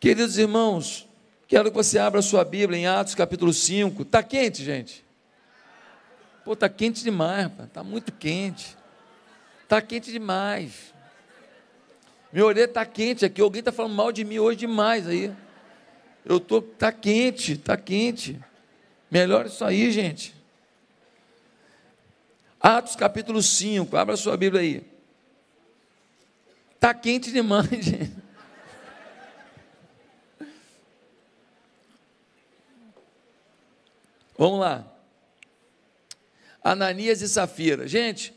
Queridos irmãos, quero que você abra sua Bíblia em Atos capítulo 5. Está quente, gente? Pô, está quente demais, está muito quente. Está quente demais. Minha orelha está quente aqui. Alguém está falando mal de mim hoje demais aí. Eu tô, tá quente, tá quente. Melhor isso aí, gente. Atos capítulo 5, abra sua Bíblia aí. Tá quente demais, gente. Vamos lá. Ananias e Safira. Gente,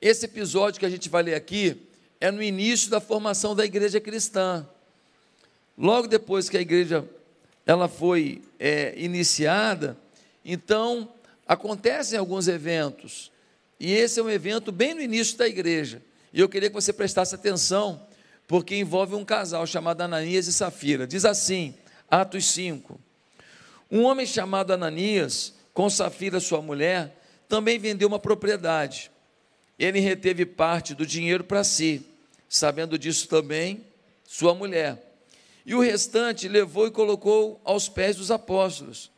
esse episódio que a gente vai ler aqui é no início da formação da igreja cristã. Logo depois que a igreja ela foi é, iniciada, então acontecem alguns eventos. E esse é um evento bem no início da igreja. E eu queria que você prestasse atenção, porque envolve um casal chamado Ananias e Safira. Diz assim, Atos 5. Um homem chamado Ananias, com Safira, sua mulher, também vendeu uma propriedade. Ele reteve parte do dinheiro para si, sabendo disso também sua mulher. E o restante levou e colocou aos pés dos apóstolos.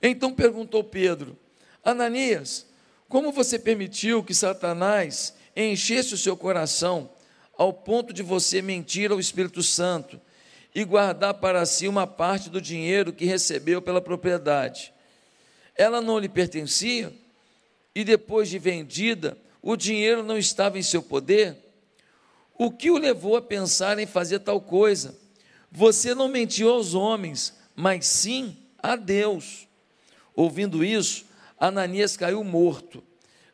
Então perguntou Pedro: Ananias, como você permitiu que Satanás enchesse o seu coração ao ponto de você mentir ao Espírito Santo e guardar para si uma parte do dinheiro que recebeu pela propriedade. Ela não lhe pertencia e depois de vendida, o dinheiro não estava em seu poder? O que o levou a pensar em fazer tal coisa? Você não mentiu aos homens, mas sim a Deus. Ouvindo isso, Ananias caiu morto.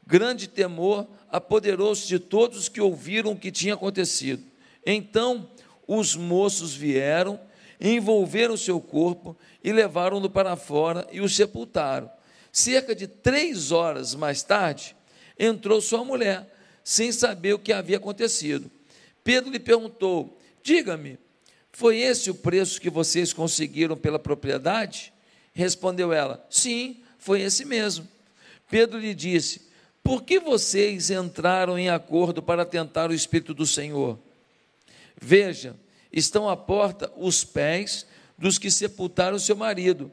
Grande temor apoderou-se de todos os que ouviram o que tinha acontecido. Então os moços vieram, envolveram seu corpo e levaram-no para fora e o sepultaram. Cerca de três horas mais tarde, entrou sua mulher, sem saber o que havia acontecido. Pedro lhe perguntou: Diga-me, foi esse o preço que vocês conseguiram pela propriedade? Respondeu ela: Sim, foi esse mesmo. Pedro lhe disse: Por que vocês entraram em acordo para tentar o Espírito do Senhor? Veja, estão à porta os pés dos que sepultaram seu marido,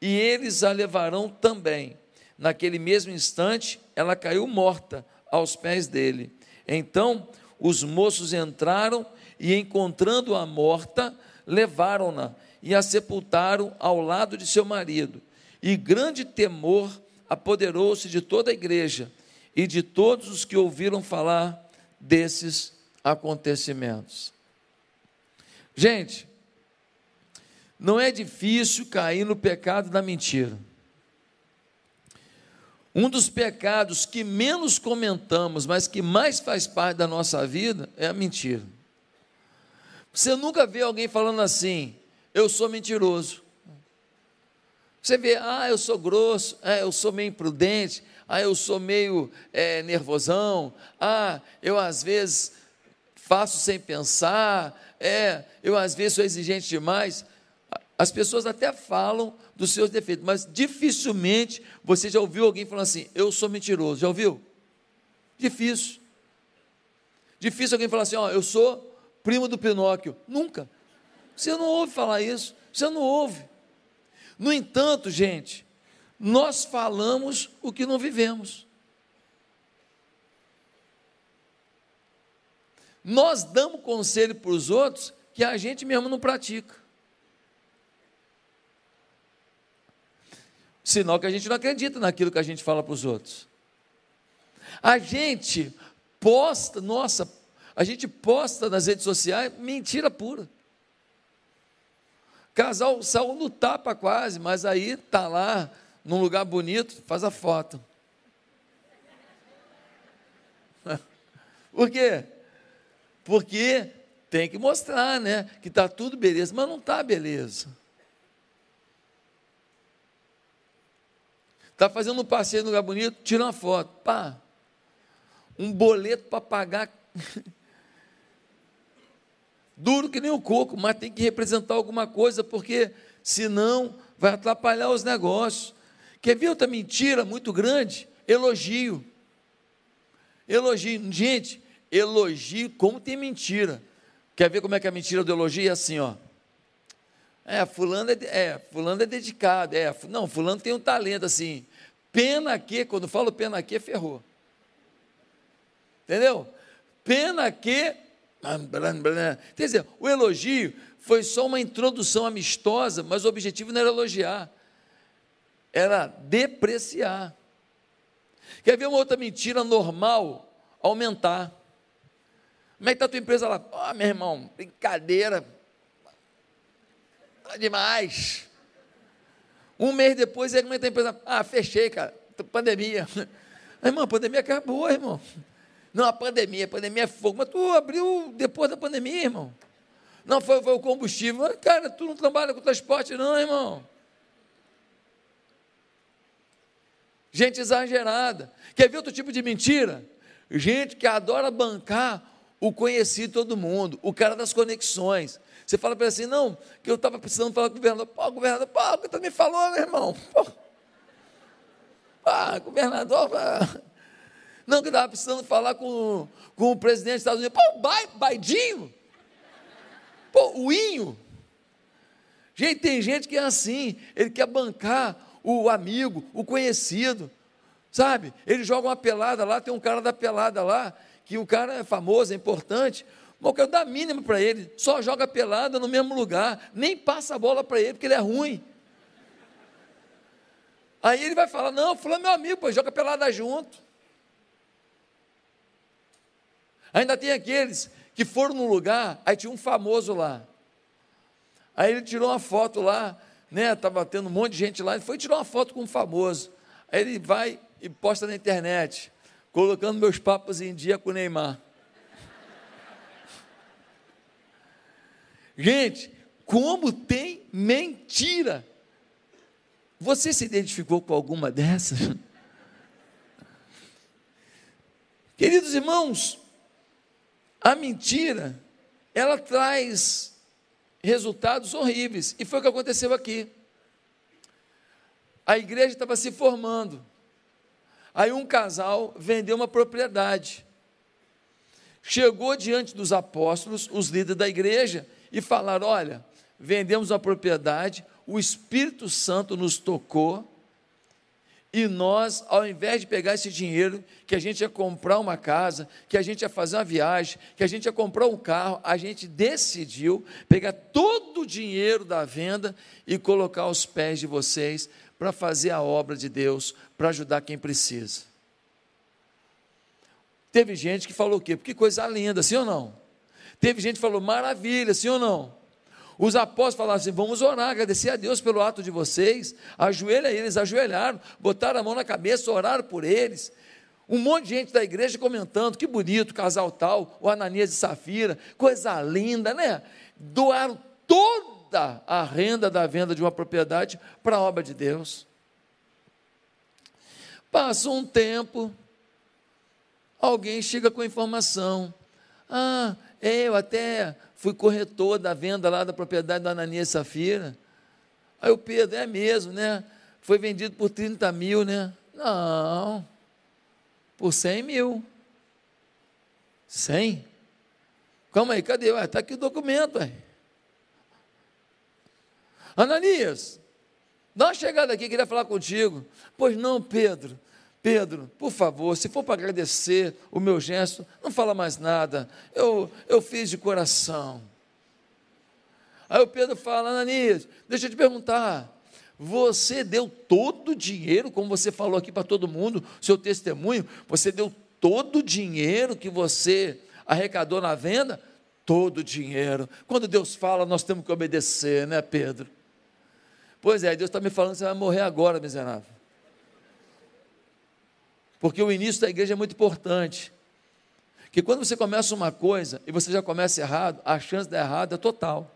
e eles a levarão também. Naquele mesmo instante, ela caiu morta aos pés dele. Então, os moços entraram e, encontrando-a morta, levaram-na e a sepultaram ao lado de seu marido. E grande temor apoderou-se de toda a igreja e de todos os que ouviram falar desses acontecimentos. Gente, não é difícil cair no pecado da mentira. Um dos pecados que menos comentamos, mas que mais faz parte da nossa vida, é a mentira. Você nunca vê alguém falando assim: eu sou mentiroso. Você vê, ah, eu sou grosso, ah, eu sou meio imprudente, ah, eu sou meio é, nervosão, ah, eu às vezes faço sem pensar, é, eu às vezes sou exigente demais. As pessoas até falam dos seus defeitos, mas dificilmente você já ouviu alguém falando assim: eu sou mentiroso. Já ouviu? Difícil. Difícil alguém falar assim: ó, eu sou primo do Pinóquio. Nunca. Você não ouve falar isso. Você não ouve. No entanto, gente, nós falamos o que não vivemos. Nós damos conselho para os outros que a gente mesmo não pratica. Sinal que a gente não acredita naquilo que a gente fala para os outros. A gente posta, nossa, a gente posta nas redes sociais mentira pura. Casal saiu no tapa quase, mas aí tá lá num lugar bonito, faz a foto. Por quê? Porque tem que mostrar, né, que tá tudo beleza, mas não tá beleza. Tá fazendo um passeio no lugar bonito, tira uma foto, pá. Um boleto para pagar duro que nem o coco, mas tem que representar alguma coisa, porque senão vai atrapalhar os negócios. Quer ver outra mentira muito grande? Elogio. Elogio. Gente, elogio, como tem mentira. Quer ver como é que a mentira do elogio? É assim, ó. É, fulano é, é, fulano é dedicado. É, não, fulano tem um talento assim. Pena que, quando falo pena que, ferrou. Entendeu? Pena que. Quer dizer, o elogio foi só uma introdução amistosa, mas o objetivo não era elogiar, era depreciar. Quer ver uma outra mentira normal? Aumentar. Como é que está a tua empresa lá? Ó, oh, meu irmão, brincadeira. Tá demais. Um mês depois, aí como é que está a empresa? Ah, fechei, cara. Pandemia. Irmão, a pandemia acabou, irmão. Não, a pandemia, a pandemia é fogo. Mas tu abriu depois da pandemia, irmão. Não, foi, foi o combustível. Cara, tu não trabalha com transporte, não, irmão. Gente exagerada. Quer ver outro tipo de mentira? Gente que adora bancar o conhecido todo mundo, o cara das conexões. Você fala para ele assim, não, que eu estava precisando falar com o governador. Pô, governador, pô, que tu me falou, meu irmão? Pô. Ah, governador, pô. não, que eu estava precisando falar com, com o presidente dos Estados Unidos. Pô, Bai, Baidinho. Pô, o Inho. Gente, tem gente que é assim, ele quer bancar o amigo, o conhecido, sabe? Ele joga uma pelada lá, tem um cara da pelada lá, que o cara é famoso, é importante, mas eu quero dar mínimo para ele, só joga pelada no mesmo lugar, nem passa a bola para ele, porque ele é ruim. Aí ele vai falar: Não, fulano é meu amigo, pô, joga pelada junto. Ainda tem aqueles que foram num lugar, aí tinha um famoso lá. Aí ele tirou uma foto lá, né? Estava tendo um monte de gente lá, ele foi tirar uma foto com um famoso. Aí ele vai e posta na internet colocando meus papos em dia com o Neymar. Gente, como tem mentira. Você se identificou com alguma dessas? Queridos irmãos, a mentira, ela traz resultados horríveis, e foi o que aconteceu aqui. A igreja estava se formando, Aí um casal vendeu uma propriedade. Chegou diante dos apóstolos, os líderes da igreja, e falaram: Olha, vendemos a propriedade, o Espírito Santo nos tocou, e nós, ao invés de pegar esse dinheiro, que a gente ia comprar uma casa, que a gente ia fazer uma viagem, que a gente ia comprar um carro, a gente decidiu pegar todo o dinheiro da venda e colocar aos pés de vocês para fazer a obra de Deus, para ajudar quem precisa. Teve gente que falou o quê? Porque coisa linda, sim ou não? Teve gente que falou maravilha, sim ou não? Os apóstolos falaram assim: vamos orar, agradecer a Deus pelo ato de vocês. Ajoelha eles, ajoelharam, botaram a mão na cabeça, oraram por eles. Um monte de gente da igreja comentando: que bonito, casal tal, o Ananias e Safira, coisa linda, né? Doaram a renda da venda de uma propriedade para a obra de Deus. Passa um tempo, alguém chega com a informação: ah, eu até fui corretor da venda lá da propriedade da Ananias Safira. Aí o Pedro, é mesmo, né? Foi vendido por 30 mil, né? Não, por 100 mil. 100? Calma aí, cadê? Está aqui o documento. Ué. Ananias, dá uma chegada aqui, queria falar contigo. Pois não, Pedro. Pedro, por favor, se for para agradecer o meu gesto, não fala mais nada. Eu, eu fiz de coração. Aí o Pedro fala, Ananias, deixa eu te perguntar. Você deu todo o dinheiro, como você falou aqui para todo mundo, seu testemunho, você deu todo o dinheiro que você arrecadou na venda? Todo o dinheiro. Quando Deus fala, nós temos que obedecer, né, Pedro? Pois é, Deus está me falando que você vai morrer agora, miserável. Porque o início da igreja é muito importante. Que quando você começa uma coisa e você já começa errado, a chance de dar errado é total.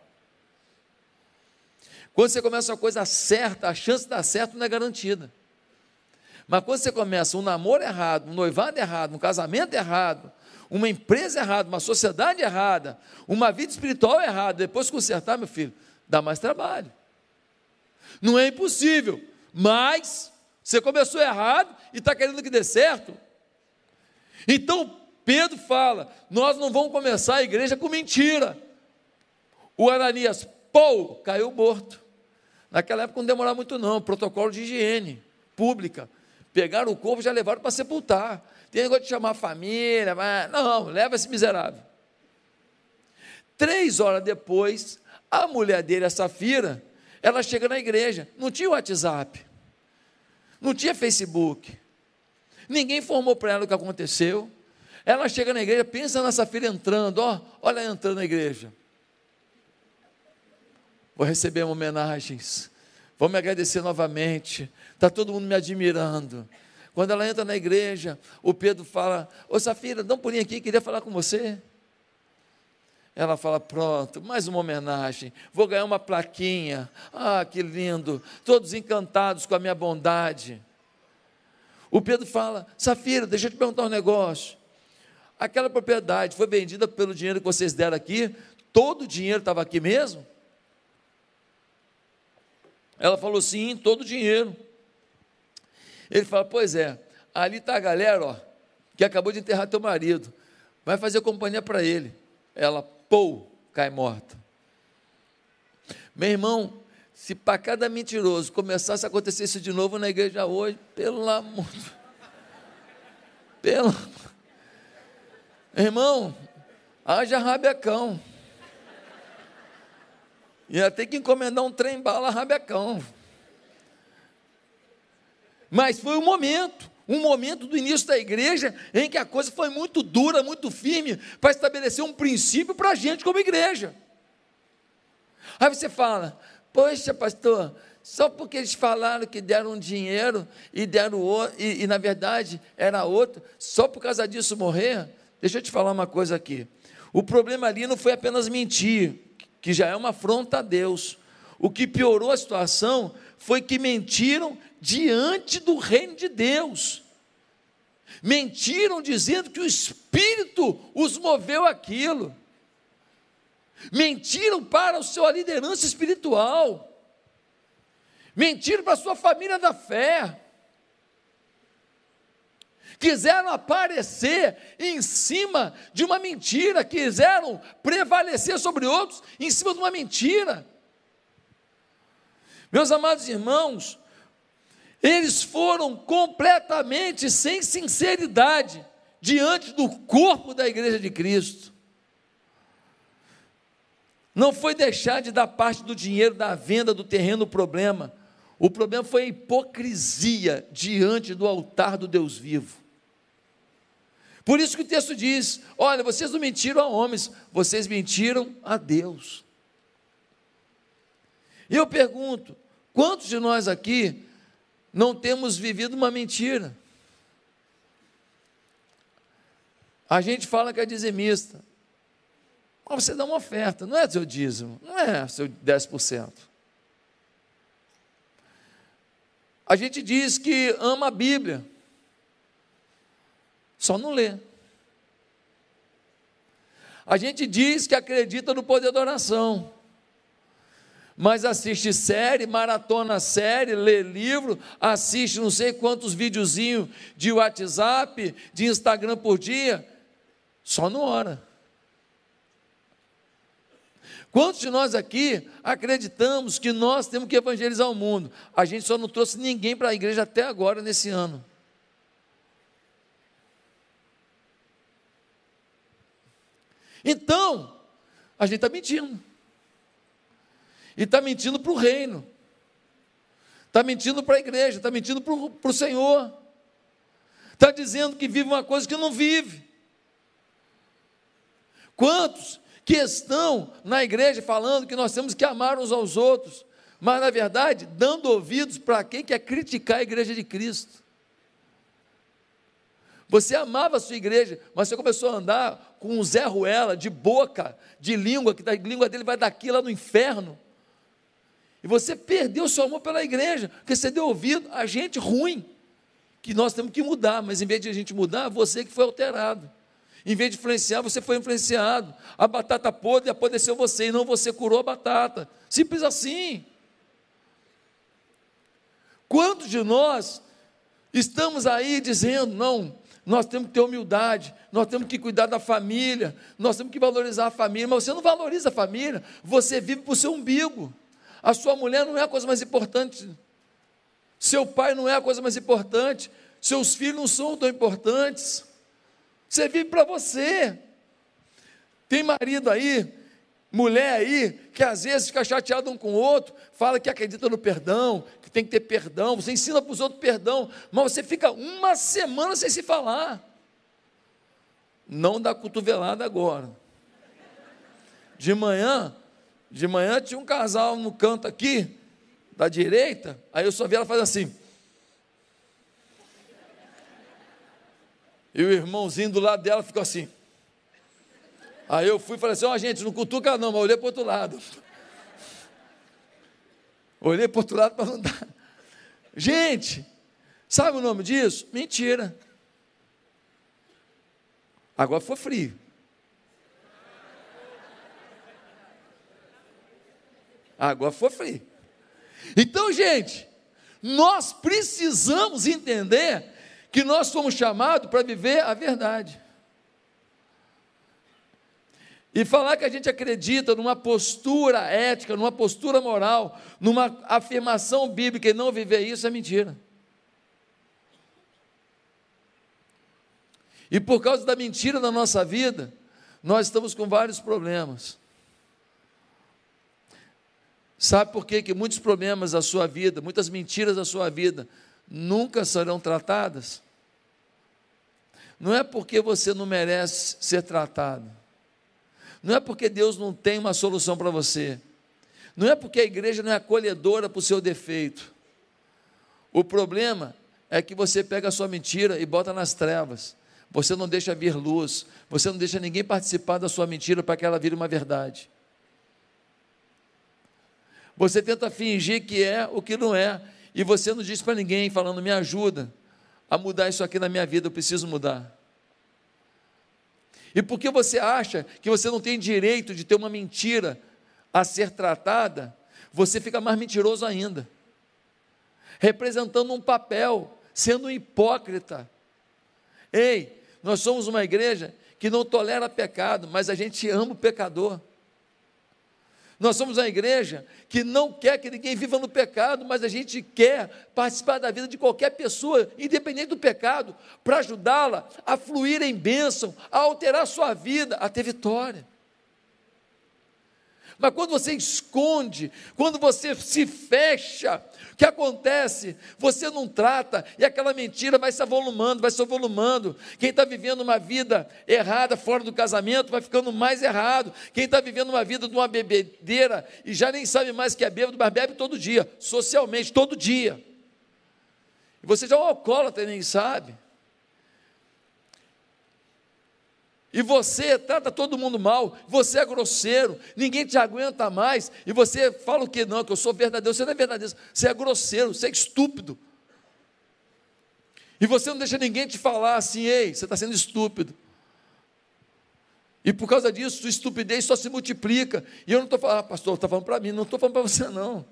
Quando você começa uma coisa certa, a chance de dar certo não é garantida. Mas quando você começa um namoro errado, um noivado errado, um casamento errado, uma empresa errada, uma sociedade errada, uma vida espiritual errada, depois consertar, meu filho, dá mais trabalho. Não é impossível, mas você começou errado e está querendo que dê certo. Então Pedro fala: nós não vamos começar a igreja com mentira. O Ananias pô, caiu morto. Naquela época não demorava muito, não, protocolo de higiene pública. Pegaram o corpo e já levaram para sepultar. Tem negócio de chamar a família, mas não, leva esse miserável. Três horas depois, a mulher dele, a Safira, ela chega na igreja. Não tinha WhatsApp, não tinha Facebook, ninguém informou para ela o que aconteceu. Ela chega na igreja, pensa na Safira entrando, ó, olha ela entrando na igreja. Vou receber homenagens, vou me agradecer novamente. Está todo mundo me admirando. Quando ela entra na igreja, o Pedro fala: Ô Safira, dá um pulinho aqui, queria falar com você. Ela fala: Pronto, mais uma homenagem, vou ganhar uma plaquinha. Ah, que lindo, todos encantados com a minha bondade. O Pedro fala: Safira, deixa eu te perguntar um negócio. Aquela propriedade foi vendida pelo dinheiro que vocês deram aqui? Todo o dinheiro estava aqui mesmo? Ela falou: Sim, todo o dinheiro. Ele fala: Pois é, ali está a galera, ó, que acabou de enterrar teu marido. Vai fazer companhia para ele. Ela, pô, cai morta. Meu irmão, se para cada mentiroso começasse a acontecer isso de novo na igreja hoje, pelo amor. Pelo. Irmão, haja rabecão. Ia ter que encomendar um trem bala rabecão. Mas foi um momento, um momento do início da igreja em que a coisa foi muito dura, muito firme, para estabelecer um princípio para a gente como igreja. Aí você fala, poxa, pastor, só porque eles falaram que deram dinheiro e deram outro, e, e na verdade era outro, só por causa disso morrer? Deixa eu te falar uma coisa aqui. O problema ali não foi apenas mentir, que já é uma afronta a Deus. O que piorou a situação foi que mentiram diante do reino de Deus. Mentiram dizendo que o Espírito os moveu aquilo. Mentiram para a sua liderança espiritual. Mentiram para a sua família da fé. Quiseram aparecer em cima de uma mentira, quiseram prevalecer sobre outros em cima de uma mentira. Meus amados irmãos, eles foram completamente sem sinceridade diante do corpo da igreja de Cristo. Não foi deixar de dar parte do dinheiro da venda do terreno o problema. O problema foi a hipocrisia diante do altar do Deus vivo. Por isso que o texto diz: olha, vocês não mentiram a homens, vocês mentiram a Deus. E eu pergunto: quantos de nós aqui não temos vivido uma mentira. A gente fala que é dizimista. Mas você dá uma oferta, não é seu dízimo, não é seu 10%. A gente diz que ama a Bíblia, só não lê. A gente diz que acredita no poder da oração, mas assiste série, maratona série, lê livro, assiste não sei quantos videozinhos de WhatsApp, de Instagram por dia, só não ora. Quantos de nós aqui acreditamos que nós temos que evangelizar o mundo? A gente só não trouxe ninguém para a igreja até agora, nesse ano. Então, a gente está mentindo. E está mentindo para o reino, está mentindo para a igreja, está mentindo para o Senhor, está dizendo que vive uma coisa que não vive. Quantos que estão na igreja falando que nós temos que amar uns aos outros, mas na verdade dando ouvidos para quem quer criticar a igreja de Cristo? Você amava a sua igreja, mas você começou a andar com um Zé Ruela de boca, de língua, que a língua dele vai daqui lá no inferno. E você perdeu seu amor pela igreja, porque você deu ouvido a gente ruim, que nós temos que mudar, mas em vez de a gente mudar, você que foi alterado. Em vez de influenciar, você foi influenciado. A batata podre apodreceu você e não você curou a batata. Simples assim. Quantos de nós estamos aí dizendo, não, nós temos que ter humildade, nós temos que cuidar da família, nós temos que valorizar a família, mas você não valoriza a família, você vive para o seu umbigo. A sua mulher não é a coisa mais importante, seu pai não é a coisa mais importante, seus filhos não são tão importantes. Você vive para você. Tem marido aí, mulher aí, que às vezes fica chateado um com o outro, fala que acredita no perdão, que tem que ter perdão, você ensina para os outros perdão, mas você fica uma semana sem se falar. Não dá cotovelada agora. De manhã, de manhã tinha um casal no canto aqui, da direita, aí eu só vi ela fazer assim. E o irmãozinho do lado dela ficou assim. Aí eu fui e falei assim: ó, oh, gente, não cutuca não, mas olhei para o outro lado. Olhei para o outro lado para não dar. Gente, sabe o nome disso? Mentira. Agora foi frio. Agora foi frio. Então, gente, nós precisamos entender que nós fomos chamados para viver a verdade. E falar que a gente acredita numa postura ética, numa postura moral, numa afirmação bíblica e não viver isso é mentira. E por causa da mentira na nossa vida, nós estamos com vários problemas. Sabe por quê? que muitos problemas da sua vida, muitas mentiras da sua vida, nunca serão tratadas? Não é porque você não merece ser tratado. Não é porque Deus não tem uma solução para você. Não é porque a igreja não é acolhedora para o seu defeito. O problema é que você pega a sua mentira e bota nas trevas. Você não deixa vir luz. Você não deixa ninguém participar da sua mentira para que ela vire uma verdade. Você tenta fingir que é o que não é. E você não diz para ninguém, falando, me ajuda a mudar isso aqui na minha vida, eu preciso mudar. E porque você acha que você não tem direito de ter uma mentira a ser tratada, você fica mais mentiroso ainda, representando um papel, sendo um hipócrita. Ei, nós somos uma igreja que não tolera pecado, mas a gente ama o pecador. Nós somos uma igreja que não quer que ninguém viva no pecado, mas a gente quer participar da vida de qualquer pessoa, independente do pecado, para ajudá-la a fluir em bênção, a alterar a sua vida, a ter vitória. Mas quando você esconde, quando você se fecha, o que acontece? Você não trata e aquela mentira vai se avolumando, vai se avolumando. Quem está vivendo uma vida errada fora do casamento vai ficando mais errado. Quem está vivendo uma vida de uma bebedeira e já nem sabe mais que é bêbado, mas bebe todo dia, socialmente, todo dia. E você já é um alcoólatra e nem sabe. E você trata todo mundo mal, você é grosseiro, ninguém te aguenta mais, e você fala o que? Não, que eu sou verdadeiro, você não é verdadeiro, você é grosseiro, você é estúpido. E você não deixa ninguém te falar assim, ei, você está sendo estúpido. E por causa disso, sua estupidez só se multiplica. E eu não estou falando, ah, pastor, está falando para mim, não estou falando para você, não.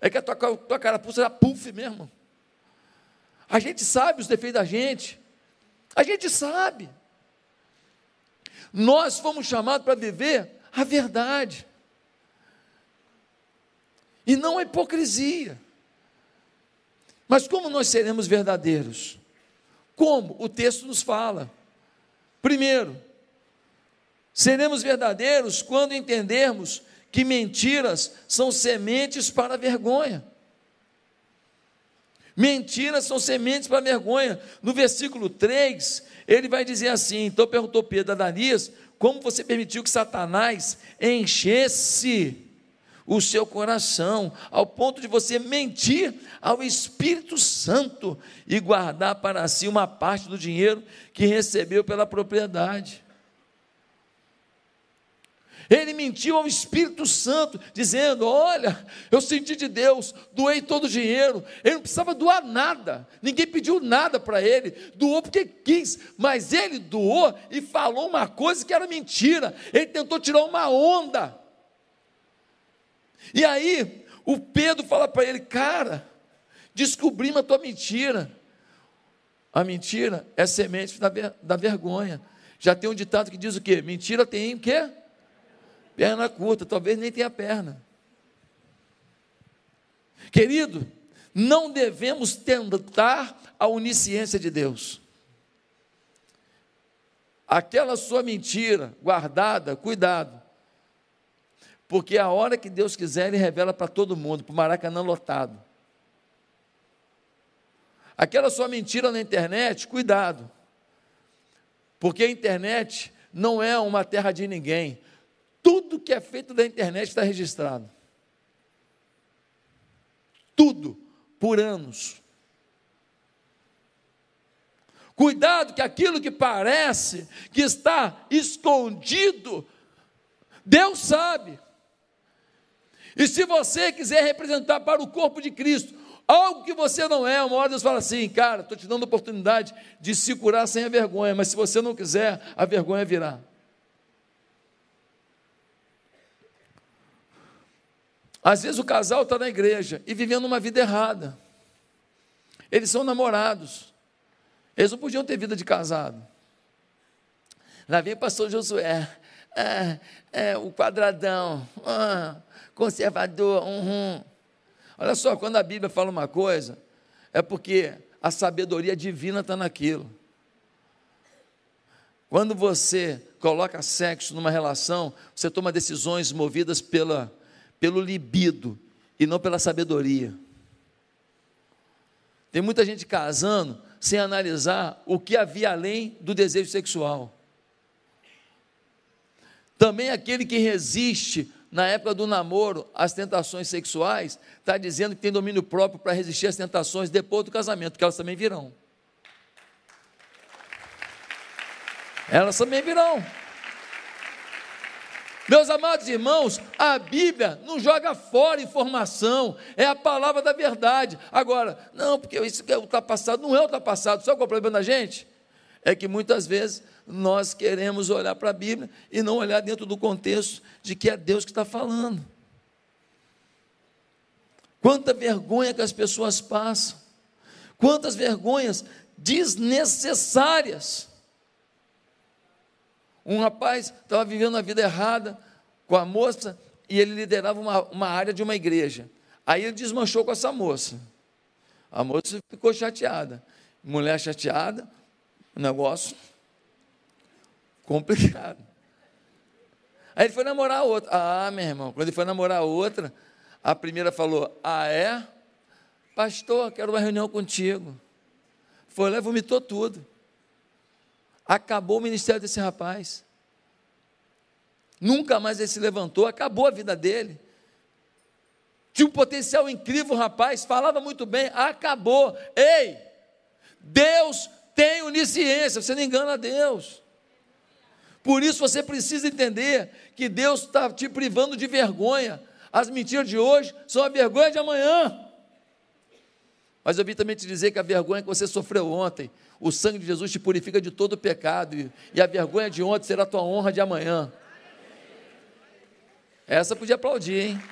É que a tua, tua carapuça é puff mesmo. A gente sabe os defeitos da gente. A gente sabe. Nós fomos chamados para viver a verdade. E não a hipocrisia. Mas como nós seremos verdadeiros? Como? O texto nos fala. Primeiro, seremos verdadeiros quando entendermos que mentiras são sementes para vergonha. Mentiras são sementes para vergonha. No versículo 3, ele vai dizer assim: então perguntou Pedro a Ananias, como você permitiu que Satanás enchesse o seu coração, ao ponto de você mentir ao Espírito Santo e guardar para si uma parte do dinheiro que recebeu pela propriedade. Ele mentiu ao Espírito Santo, dizendo: Olha, eu senti de Deus, doei todo o dinheiro. Ele não precisava doar nada, ninguém pediu nada para ele, doou porque quis, mas ele doou e falou uma coisa que era mentira. Ele tentou tirar uma onda. E aí, o Pedro fala para ele: Cara, descobrimos a tua mentira. A mentira é semente da, ver, da vergonha. Já tem um ditado que diz o quê? Mentira tem o quê? Perna curta, talvez nem tenha perna. Querido, não devemos tentar a onisciência de Deus. Aquela sua mentira guardada, cuidado. Porque a hora que Deus quiser, Ele revela para todo mundo, para o Maracanã lotado. Aquela sua mentira na internet, cuidado. Porque a internet não é uma terra de ninguém. Tudo que é feito da internet está registrado. Tudo, por anos. Cuidado que aquilo que parece que está escondido, Deus sabe. E se você quiser representar para o corpo de Cristo algo que você não é, uma hora Deus fala assim, cara, estou te dando a oportunidade de se curar sem a vergonha, mas se você não quiser, a vergonha virá. Às vezes o casal está na igreja e vivendo uma vida errada. Eles são namorados. Eles não podiam ter vida de casado. Lá vem o pastor Josué. É, é, o quadradão, ah, conservador. Uhum. Olha só, quando a Bíblia fala uma coisa, é porque a sabedoria divina está naquilo. Quando você coloca sexo numa relação, você toma decisões movidas pela, pelo libido e não pela sabedoria. Tem muita gente casando sem analisar o que havia além do desejo sexual. Também aquele que resiste na época do namoro às tentações sexuais, está dizendo que tem domínio próprio para resistir às tentações depois do casamento, que elas também virão. Elas também virão. Meus amados irmãos, a Bíblia não joga fora informação, é a palavra da verdade. Agora, não, porque isso é ultrapassado, não é ultrapassado. Sabe qual é o problema da gente? É que muitas vezes nós queremos olhar para a Bíblia e não olhar dentro do contexto de que é Deus que está falando. Quanta vergonha que as pessoas passam, quantas vergonhas desnecessárias. Um rapaz estava vivendo a vida errada com a moça e ele liderava uma, uma área de uma igreja. Aí ele desmanchou com essa moça. A moça ficou chateada. Mulher chateada, negócio complicado. Aí ele foi namorar outra. Ah, meu irmão, quando ele foi namorar outra, a primeira falou: Ah, é? Pastor, quero uma reunião contigo. Foi lá e vomitou tudo. Acabou o ministério desse rapaz. Nunca mais ele se levantou, acabou a vida dele. Tinha um potencial incrível, rapaz, falava muito bem, acabou. Ei, Deus tem onisciência, você não engana Deus. Por isso você precisa entender que Deus está te privando de vergonha. As mentiras de hoje são a vergonha de amanhã. Mas eu vim também te dizer que a vergonha que você sofreu ontem, o sangue de Jesus te purifica de todo pecado, e a vergonha de ontem será a tua honra de amanhã. Essa podia aplaudir, hein?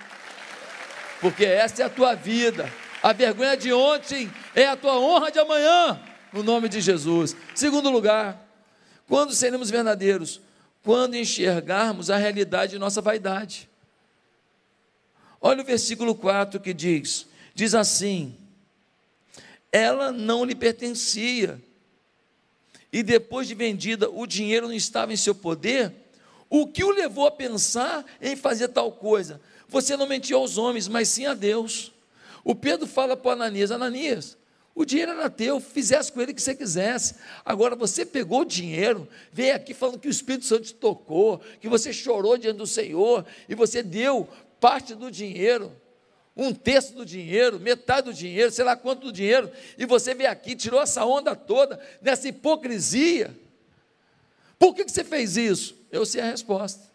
Porque essa é a tua vida. A vergonha de ontem é a tua honra de amanhã, no nome de Jesus. Segundo lugar, quando seremos verdadeiros? Quando enxergarmos a realidade de nossa vaidade. Olha o versículo 4 que diz: diz assim: ela não lhe pertencia, e depois de vendida, o dinheiro não estava em seu poder. O que o levou a pensar em fazer tal coisa? Você não mentiu aos homens, mas sim a Deus. O Pedro fala para Ananias: Ananias, o dinheiro era teu, fizesse com ele o que você quisesse. Agora você pegou o dinheiro, veio aqui falando que o Espírito Santo te tocou, que você chorou diante do Senhor e você deu parte do dinheiro, um terço do dinheiro, metade do dinheiro, sei lá quanto do dinheiro, e você veio aqui, tirou essa onda toda, nessa hipocrisia. Por que, que você fez isso? Eu sei a resposta.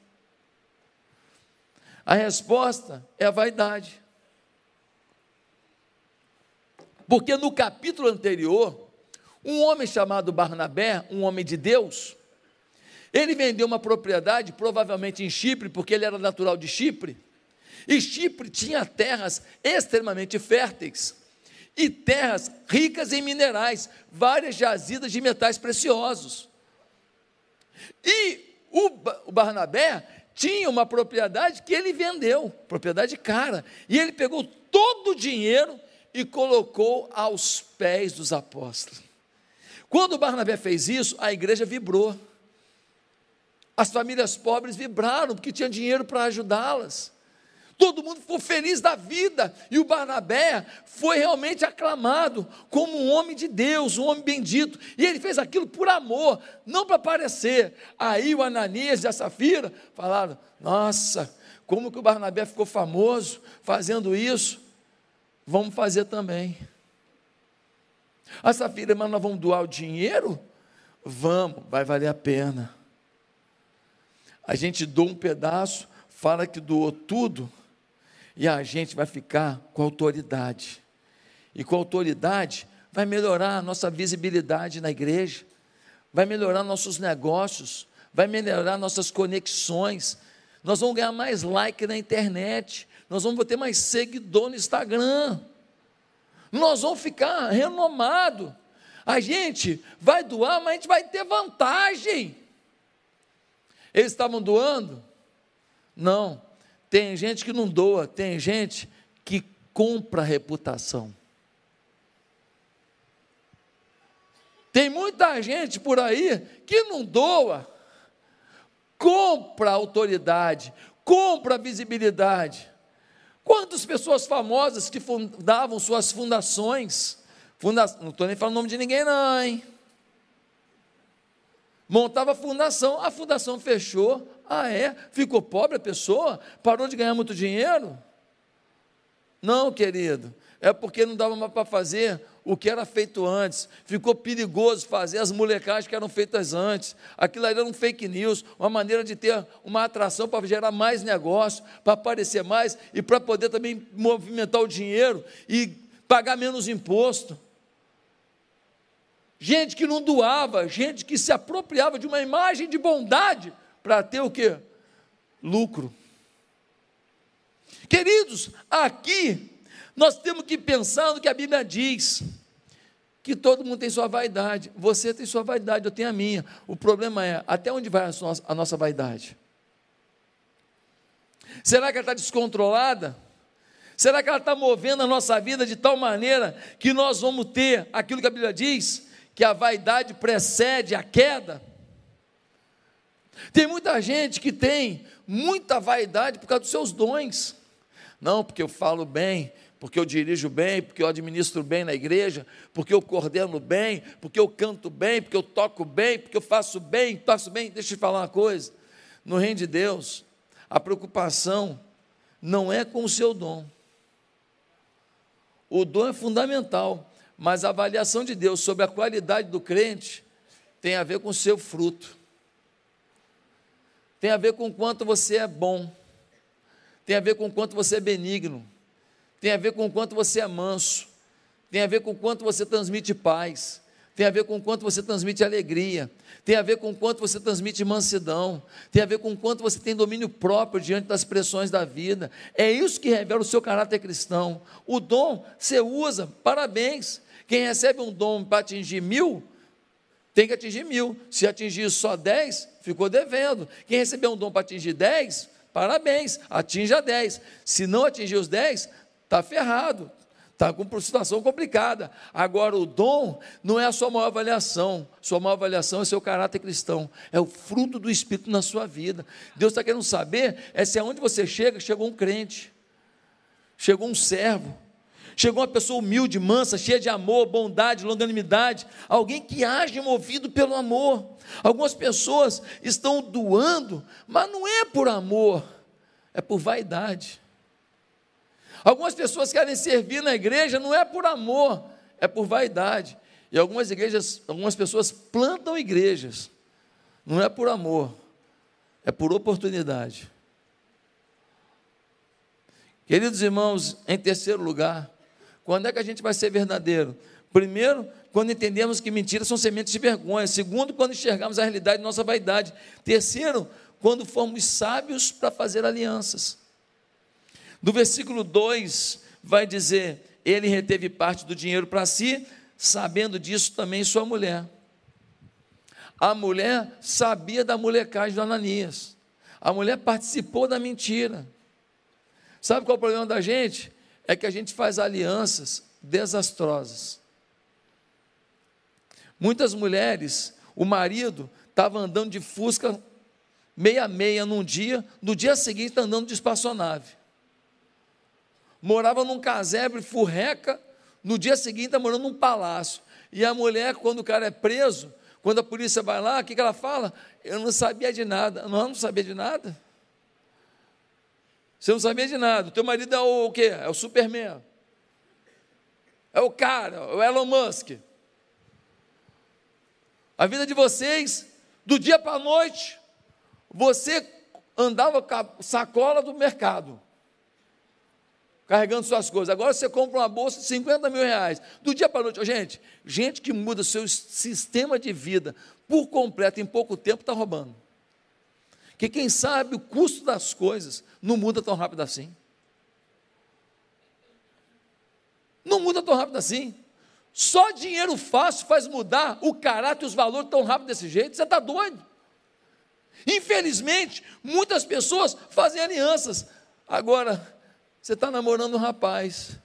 A resposta é a vaidade. Porque no capítulo anterior, um homem chamado Barnabé, um homem de Deus, ele vendeu uma propriedade, provavelmente em Chipre, porque ele era natural de Chipre, e Chipre tinha terras extremamente férteis. e terras ricas em minerais, várias jazidas de metais preciosos. E o Barnabé tinha uma propriedade que ele vendeu, propriedade cara, e ele pegou todo o dinheiro e colocou aos pés dos apóstolos. Quando o Barnabé fez isso, a igreja vibrou. As famílias pobres vibraram porque tinha dinheiro para ajudá-las. Todo mundo ficou feliz da vida. E o Barnabé foi realmente aclamado como um homem de Deus, um homem bendito. E ele fez aquilo por amor, não para parecer. Aí o Ananias e a Safira falaram: Nossa, como que o Barnabé ficou famoso fazendo isso? Vamos fazer também. A Safira, mas nós vamos doar o dinheiro? Vamos, vai valer a pena. A gente doa um pedaço, fala que doou tudo e a gente vai ficar com autoridade. E com autoridade vai melhorar a nossa visibilidade na igreja, vai melhorar nossos negócios, vai melhorar nossas conexões. Nós vamos ganhar mais like na internet, nós vamos ter mais seguidor no Instagram. Nós vamos ficar renomado. A gente vai doar, mas a gente vai ter vantagem. Eles estavam doando? Não. Tem gente que não doa, tem gente que compra reputação. Tem muita gente por aí que não doa, compra autoridade, compra visibilidade. Quantas pessoas famosas que fundavam suas fundações, funda não estou nem falando o nome de ninguém, não, hein? Montava a fundação, a fundação fechou, ah, é? Ficou pobre a pessoa? Parou de ganhar muito dinheiro? Não, querido, é porque não dava mais para fazer o que era feito antes. Ficou perigoso fazer as molecagens que eram feitas antes. Aquilo era um fake news, uma maneira de ter uma atração para gerar mais negócio, para aparecer mais e para poder também movimentar o dinheiro e pagar menos imposto. Gente que não doava, gente que se apropriava de uma imagem de bondade para ter o que? Lucro. Queridos, aqui nós temos que pensar no que a Bíblia diz. Que todo mundo tem sua vaidade. Você tem sua vaidade, eu tenho a minha. O problema é até onde vai a nossa, a nossa vaidade? Será que ela está descontrolada? Será que ela está movendo a nossa vida de tal maneira que nós vamos ter aquilo que a Bíblia diz? Que a vaidade precede a queda? Tem muita gente que tem muita vaidade por causa dos seus dons. Não, porque eu falo bem, porque eu dirijo bem, porque eu administro bem na igreja, porque eu coordeno bem, porque eu canto bem, porque eu toco bem, porque eu faço bem, faço bem. Deixa eu te falar uma coisa. No reino de Deus, a preocupação não é com o seu dom. O dom é fundamental, mas a avaliação de Deus sobre a qualidade do crente tem a ver com o seu fruto. Tem a ver com quanto você é bom, tem a ver com quanto você é benigno, tem a ver com quanto você é manso, tem a ver com quanto você transmite paz, tem a ver com quanto você transmite alegria, tem a ver com quanto você transmite mansidão, tem a ver com quanto você tem domínio próprio diante das pressões da vida. É isso que revela o seu caráter cristão. O dom você usa, parabéns. Quem recebe um dom para atingir mil, tem que atingir mil. Se atingir só dez, ficou devendo. Quem recebeu um dom para atingir dez, parabéns, atinja dez. Se não atingir os dez, está ferrado. Está com uma situação complicada. Agora, o dom não é a sua maior avaliação. Sua maior avaliação é seu caráter cristão. É o fruto do Espírito na sua vida. Deus está querendo saber é se aonde você chega, chegou um crente, chegou um servo, Chegou uma pessoa humilde, mansa, cheia de amor, bondade, longanimidade, alguém que age movido pelo amor. Algumas pessoas estão doando, mas não é por amor, é por vaidade. Algumas pessoas querem servir na igreja, não é por amor, é por vaidade. E algumas igrejas, algumas pessoas plantam igrejas, não é por amor, é por oportunidade. Queridos irmãos, em terceiro lugar, quando é que a gente vai ser verdadeiro? Primeiro, quando entendemos que mentiras são sementes de vergonha. Segundo, quando enxergamos a realidade de nossa vaidade. Terceiro, quando formos sábios para fazer alianças. Do versículo 2 vai dizer: ele reteve parte do dinheiro para si, sabendo disso também sua mulher. A mulher sabia da molecagem do Ananias. A mulher participou da mentira. Sabe qual é o problema da gente? É que a gente faz alianças desastrosas. Muitas mulheres, o marido estava andando de Fusca meia-meia num dia, no dia seguinte está andando de espaçonave. Morava num casebre furreca, no dia seguinte está morando num palácio. E a mulher, quando o cara é preso, quando a polícia vai lá, o que, que ela fala? Eu não sabia de nada. Não, não sabia de nada. Você não sabia de nada. O teu marido é o, o quê? É o Superman. É o cara, é o Elon Musk. A vida de vocês, do dia para a noite, você andava com a sacola do mercado, carregando suas coisas. Agora você compra uma bolsa de 50 mil reais. Do dia para a noite, gente, gente que muda seu sistema de vida por completo em pouco tempo está roubando. Que quem sabe o custo das coisas não muda tão rápido assim. Não muda tão rápido assim. Só dinheiro fácil faz mudar o caráter e os valores tão rápido desse jeito. Você está doido? Infelizmente, muitas pessoas fazem alianças. Agora, você está namorando um rapaz,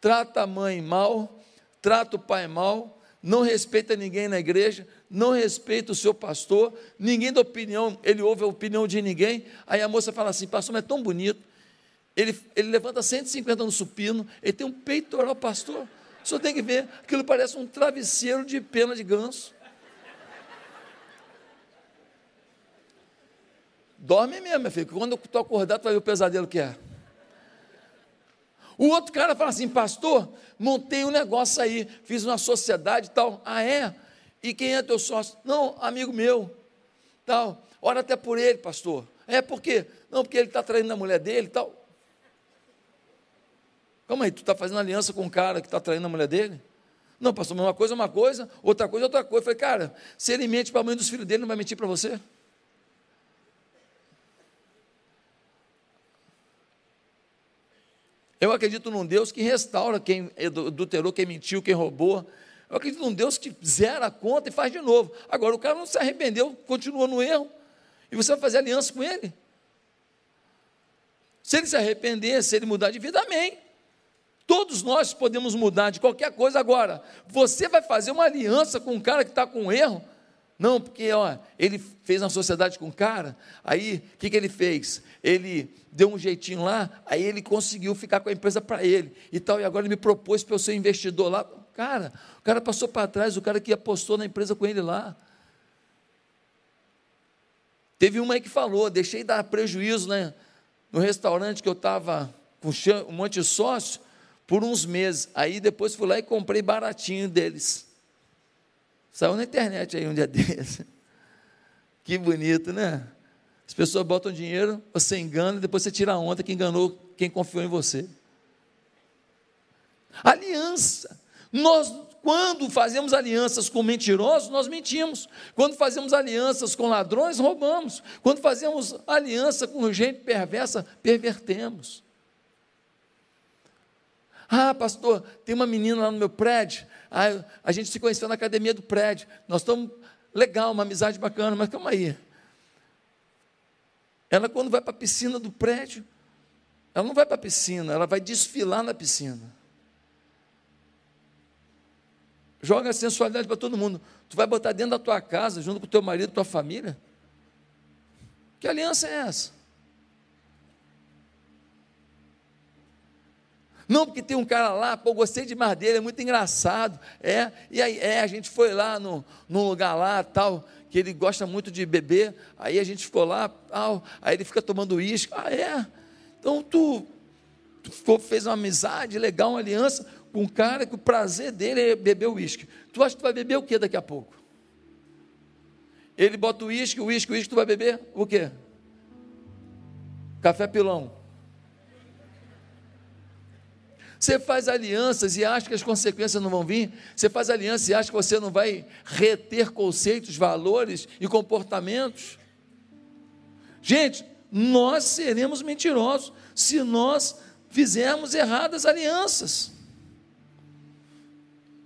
trata a mãe mal, trata o pai mal, não respeita ninguém na igreja, não respeita o seu pastor, ninguém dá opinião, ele ouve a opinião de ninguém. Aí a moça fala assim: Pastor, mas é tão bonito. Ele, ele levanta 150 no supino, ele tem um peitoral, pastor. O senhor tem que ver, aquilo parece um travesseiro de pena de ganso. Dorme mesmo, meu filho, quando tu acordar, tu vai ver o pesadelo que é. O outro cara fala assim, pastor, montei um negócio aí, fiz uma sociedade e tal. Ah, é? E quem é teu sócio? Não, amigo meu. Tal. Ora até por ele, pastor. É por quê? Não, porque ele está traindo a mulher dele tal. Calma aí, tu está fazendo aliança com um cara que está traindo a mulher dele? Não, pastor, uma coisa é uma coisa, outra coisa é outra coisa. Eu falei, cara, se ele mente para a mãe dos filhos dele, não vai mentir para você? Eu acredito num Deus que restaura quem adulterou, quem mentiu, quem roubou. Eu acredito num Deus que zera a conta e faz de novo. Agora, o cara não se arrependeu, continua no erro, e você vai fazer aliança com ele. Se ele se arrepender, se ele mudar de vida, amém. Todos nós podemos mudar de qualquer coisa. Agora, você vai fazer uma aliança com um cara que está com um erro, não, porque ó, ele fez uma sociedade com o cara, aí o que, que ele fez? Ele deu um jeitinho lá, aí ele conseguiu ficar com a empresa para ele e tal, e agora ele me propôs para eu ser investidor lá. Cara, o cara passou para trás, o cara que apostou na empresa com ele lá. Teve uma aí que falou, deixei dar prejuízo né, no restaurante que eu estava com um monte de sócio por uns meses. Aí depois fui lá e comprei baratinho deles. Saiu na internet aí um dia desse. Que bonito, né? As pessoas botam dinheiro, você engana, depois você tira a onda que enganou quem confiou em você. Aliança. Nós, quando fazemos alianças com mentirosos, nós mentimos. Quando fazemos alianças com ladrões, roubamos. Quando fazemos aliança com gente perversa, pervertemos. Ah, pastor, tem uma menina lá no meu prédio, ah, a gente se conheceu na academia do prédio. Nós estamos legal, uma amizade bacana, mas calma aí. Ela, quando vai para a piscina do prédio, ela não vai para a piscina, ela vai desfilar na piscina. Joga a sensualidade para todo mundo. Tu vai botar dentro da tua casa, junto com o teu marido, tua família? Que aliança é essa? Não, porque tem um cara lá, pô, gostei demais dele, é muito engraçado. É, e aí, é, a gente foi lá no, num lugar lá, tal, que ele gosta muito de beber. Aí a gente ficou lá, tal, aí ele fica tomando uísque. Ah, é? Então tu, tu fez uma amizade legal, uma aliança um cara que o prazer dele é beber uísque. Tu acha que tu vai beber o que daqui a pouco? Ele bota o uísque, o uísque, o uísque, tu vai beber o quê? Café pilão. Você faz alianças e acha que as consequências não vão vir. Você faz alianças e acha que você não vai reter conceitos, valores e comportamentos. Gente, nós seremos mentirosos se nós fizermos erradas alianças.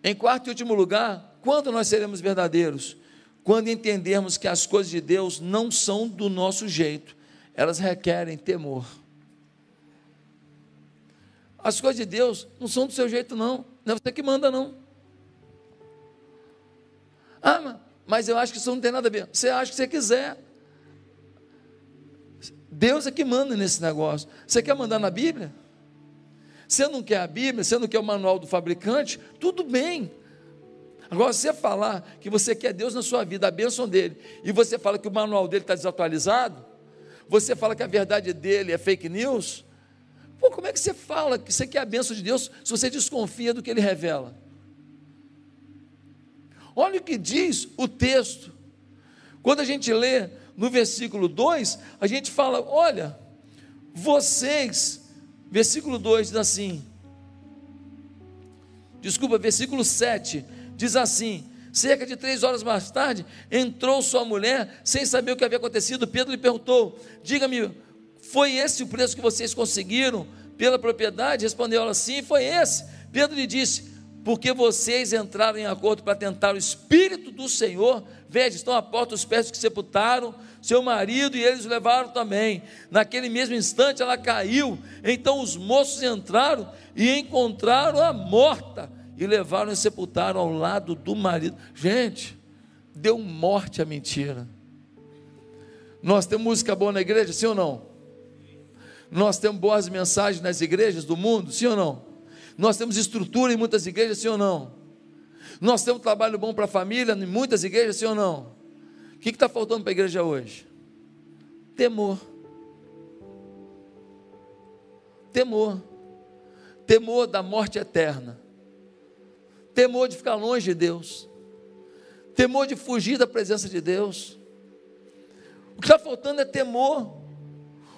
Em quarto e último lugar, quando nós seremos verdadeiros? Quando entendermos que as coisas de Deus não são do nosso jeito, elas requerem temor. As coisas de Deus não são do seu jeito, não. Não é você que manda, não. Ah, mas eu acho que isso não tem nada a ver. Você acha que você quiser. Deus é que manda nesse negócio. Você quer mandar na Bíblia? Você não quer a Bíblia, você não quer o manual do fabricante, tudo bem. Agora, você falar que você quer Deus na sua vida, a bênção dele, e você fala que o manual dele está desatualizado, você fala que a verdade dele é fake news, pô, como é que você fala que você quer a bênção de Deus se você desconfia do que ele revela? Olha o que diz o texto. Quando a gente lê no versículo 2, a gente fala: olha, vocês, versículo 2 diz assim, desculpa, versículo 7 diz assim: cerca de três horas mais tarde, entrou sua mulher, sem saber o que havia acontecido. Pedro lhe perguntou: Diga-me, foi esse o preço que vocês conseguiram pela propriedade? Respondeu ela: Sim, foi esse. Pedro lhe disse: Porque vocês entraram em acordo para tentar o Espírito do Senhor. Veja, estão à porta os pés que sepultaram seu marido e eles o levaram também. Naquele mesmo instante ela caiu. Então os moços entraram e encontraram-a morta e levaram e sepultaram ao lado do marido. Gente, deu morte à mentira. Nós temos música boa na igreja, sim ou não? Nós temos boas mensagens nas igrejas do mundo, sim ou não? Nós temos estrutura em muitas igrejas, sim ou não? Nós temos trabalho bom para a família em muitas igrejas, sim ou não? O que está faltando para a igreja hoje? Temor. Temor. Temor da morte eterna temor de ficar longe de Deus, temor de fugir da presença de Deus. O que está faltando é temor.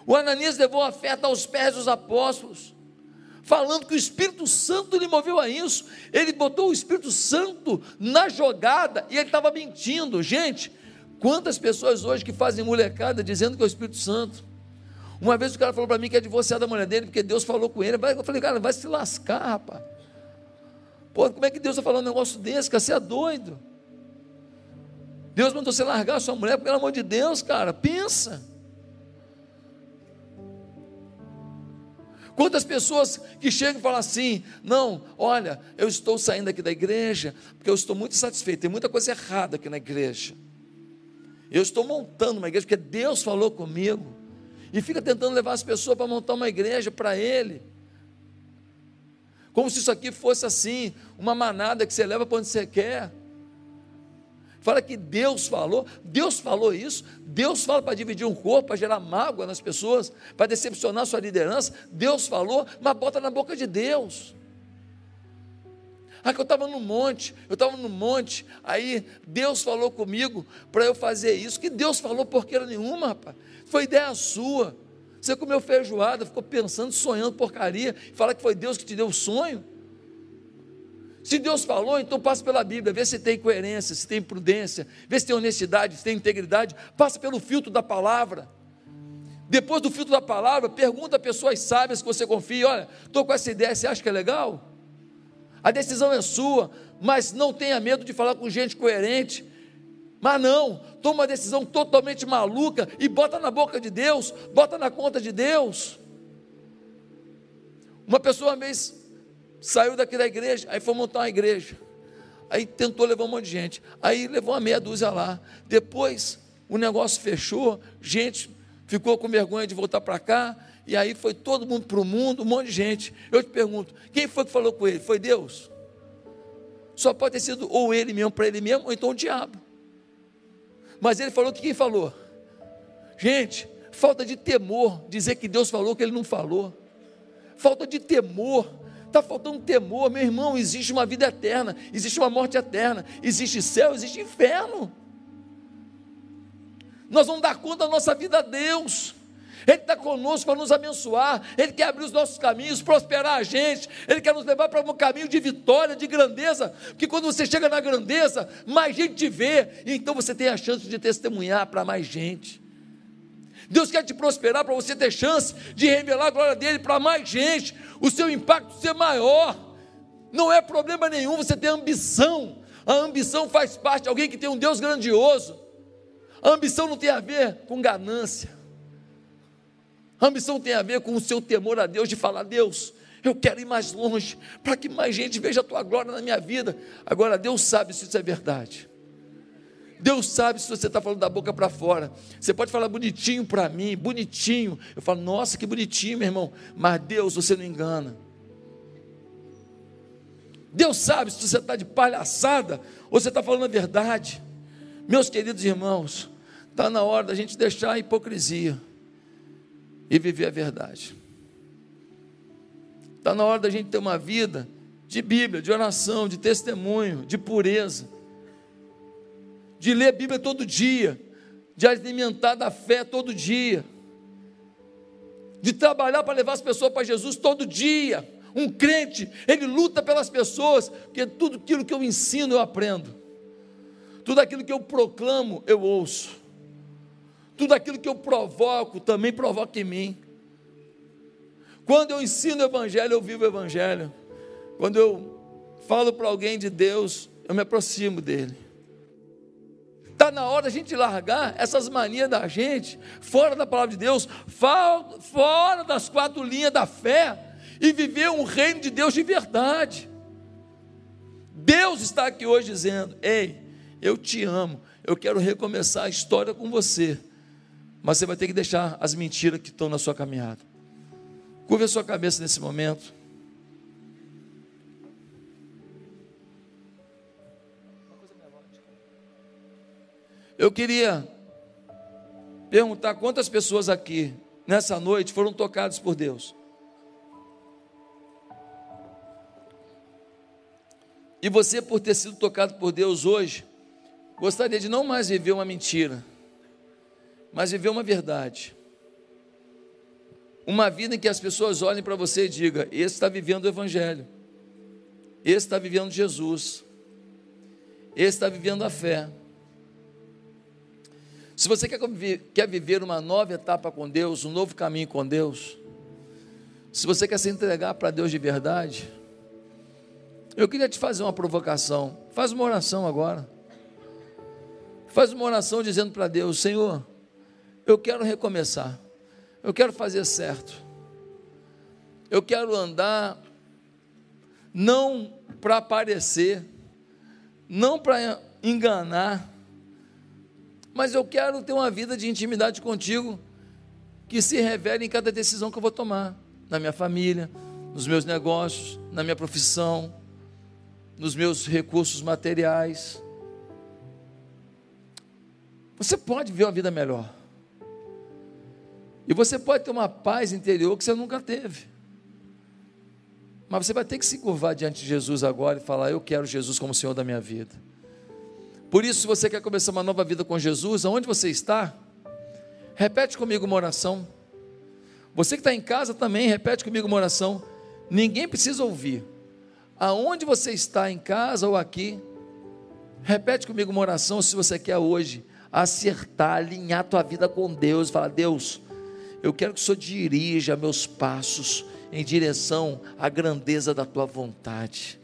O Ananias levou a oferta aos pés dos apóstolos, falando que o Espírito Santo lhe moveu a isso. Ele botou o Espírito Santo na jogada e ele estava mentindo. Gente, quantas pessoas hoje que fazem molecada dizendo que é o Espírito Santo? Uma vez o cara falou para mim que é divorciado da mulher dele, porque Deus falou com ele. Eu falei, cara, vai se lascar, rapaz. Pô, como é que Deus está falando um negócio desse, cara? Você é doido. Deus mandou você largar a sua mulher, pelo amor de Deus, cara, pensa. Quantas pessoas que chegam e falam assim: não, olha, eu estou saindo aqui da igreja porque eu estou muito satisfeito, tem muita coisa errada aqui na igreja. Eu estou montando uma igreja porque Deus falou comigo, e fica tentando levar as pessoas para montar uma igreja para Ele. Como se isso aqui fosse assim, uma manada que você leva para onde você quer. Fala que Deus falou, Deus falou isso, Deus fala para dividir um corpo, para gerar mágoa nas pessoas, para decepcionar sua liderança. Deus falou, mas bota na boca de Deus. Ah, que eu estava no monte, eu estava no monte, aí Deus falou comigo para eu fazer isso. Que Deus falou porqueira nenhuma, rapaz. Foi ideia sua. Você comeu feijoada, ficou pensando, sonhando porcaria, fala que foi Deus que te deu o sonho. Se Deus falou, então passa pela Bíblia, vê se tem coerência, se tem prudência, vê se tem honestidade, se tem integridade, passa pelo filtro da palavra. Depois do filtro da palavra, pergunta a pessoas sábias que você confia: olha, estou com essa ideia, você acha que é legal? A decisão é sua, mas não tenha medo de falar com gente coerente, mas não, toma uma decisão totalmente maluca e bota na boca de Deus, bota na conta de Deus. Uma pessoa uma vez saiu daqui da igreja, aí foi montar uma igreja. Aí tentou levar um monte de gente. Aí levou uma meia dúzia lá. Depois o negócio fechou, gente ficou com vergonha de voltar para cá. E aí foi todo mundo para o mundo, um monte de gente. Eu te pergunto, quem foi que falou com ele? Foi Deus? Só pode ter sido ou ele mesmo para ele mesmo, ou então o diabo. Mas ele falou que quem falou? Gente, falta de temor, dizer que Deus falou que ele não falou. Falta de temor. Está faltando temor, meu irmão. Existe uma vida eterna, existe uma morte eterna, existe céu, existe inferno. Nós vamos dar conta da nossa vida a Deus. Ele está conosco para nos abençoar, Ele quer abrir os nossos caminhos, prosperar a gente, Ele quer nos levar para um caminho de vitória, de grandeza, porque quando você chega na grandeza, mais gente te vê, e então você tem a chance de testemunhar para mais gente. Deus quer te prosperar para você ter chance de revelar a glória dele para mais gente, o seu impacto ser maior. Não é problema nenhum você ter ambição. A ambição faz parte de alguém que tem um Deus grandioso. A ambição não tem a ver com ganância. A ambição tem a ver com o seu temor a Deus, de falar: Deus, eu quero ir mais longe, para que mais gente veja a tua glória na minha vida. Agora, Deus sabe se isso é verdade. Deus sabe se você está falando da boca para fora. Você pode falar bonitinho para mim, bonitinho. Eu falo, nossa, que bonitinho, meu irmão. Mas Deus, você não engana. Deus sabe se você está de palhaçada ou você está falando a verdade. Meus queridos irmãos, está na hora da gente deixar a hipocrisia e viver a verdade. Está na hora da gente ter uma vida de Bíblia, de oração, de testemunho, de pureza de ler a Bíblia todo dia, de alimentar da fé todo dia, de trabalhar para levar as pessoas para Jesus todo dia. Um crente, ele luta pelas pessoas, porque tudo aquilo que eu ensino eu aprendo, tudo aquilo que eu proclamo eu ouço, tudo aquilo que eu provoco também provoca em mim. Quando eu ensino o Evangelho, eu vivo o Evangelho. Quando eu falo para alguém de Deus, eu me aproximo dele. Está na hora da gente largar essas manias da gente, fora da palavra de Deus, fora das quatro linhas da fé, e viver um reino de Deus de verdade. Deus está aqui hoje dizendo: Ei, eu te amo, eu quero recomeçar a história com você, mas você vai ter que deixar as mentiras que estão na sua caminhada. Curva a sua cabeça nesse momento. Eu queria perguntar quantas pessoas aqui nessa noite foram tocadas por Deus. E você, por ter sido tocado por Deus hoje, gostaria de não mais viver uma mentira, mas viver uma verdade. Uma vida em que as pessoas olhem para você e digam: esse está vivendo o Evangelho, esse está vivendo Jesus, esse está vivendo a fé. Se você quer, quer viver uma nova etapa com Deus, um novo caminho com Deus, se você quer se entregar para Deus de verdade, eu queria te fazer uma provocação. Faz uma oração agora. Faz uma oração dizendo para Deus: Senhor, eu quero recomeçar. Eu quero fazer certo. Eu quero andar não para aparecer, não para enganar, mas eu quero ter uma vida de intimidade contigo que se revele em cada decisão que eu vou tomar, na minha família, nos meus negócios, na minha profissão, nos meus recursos materiais. Você pode ver uma vida melhor. E você pode ter uma paz interior que você nunca teve. Mas você vai ter que se curvar diante de Jesus agora e falar: Eu quero Jesus como Senhor da minha vida. Por isso, se você quer começar uma nova vida com Jesus, aonde você está, repete comigo uma oração. Você que está em casa também, repete comigo uma oração. Ninguém precisa ouvir. Aonde você está, em casa ou aqui, repete comigo uma oração se você quer hoje acertar, alinhar a tua vida com Deus. Fala, Deus, eu quero que o Senhor dirija meus passos em direção à grandeza da tua vontade.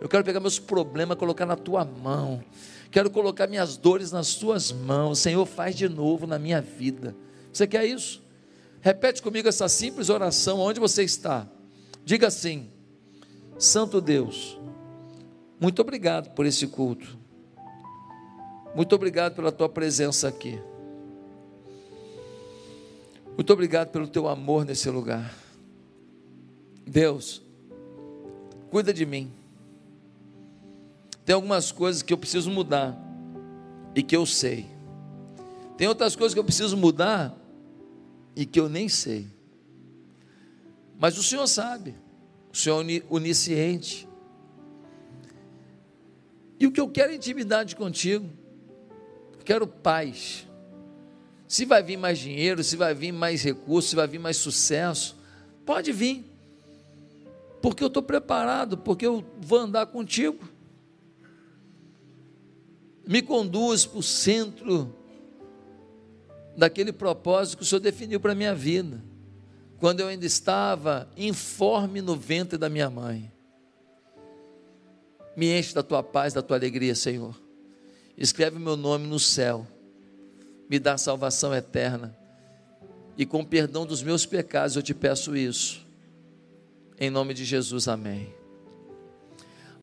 Eu quero pegar meus problemas, colocar na tua mão. Quero colocar minhas dores nas tuas mãos. Senhor, faz de novo na minha vida. Você quer isso? Repete comigo essa simples oração, onde você está. Diga assim: Santo Deus, muito obrigado por esse culto. Muito obrigado pela tua presença aqui. Muito obrigado pelo teu amor nesse lugar. Deus, cuida de mim. Tem algumas coisas que eu preciso mudar e que eu sei. Tem outras coisas que eu preciso mudar e que eu nem sei. Mas o Senhor sabe, o Senhor é onisciente. E o que eu quero é intimidade contigo. quero paz. Se vai vir mais dinheiro, se vai vir mais recursos, se vai vir mais sucesso, pode vir. Porque eu estou preparado, porque eu vou andar contigo me conduz para o centro daquele propósito que o Senhor definiu para a minha vida, quando eu ainda estava informe no ventre da minha mãe. Me enche da tua paz, da tua alegria, Senhor. Escreve o meu nome no céu. Me dá salvação eterna. E com perdão dos meus pecados eu te peço isso. Em nome de Jesus, amém.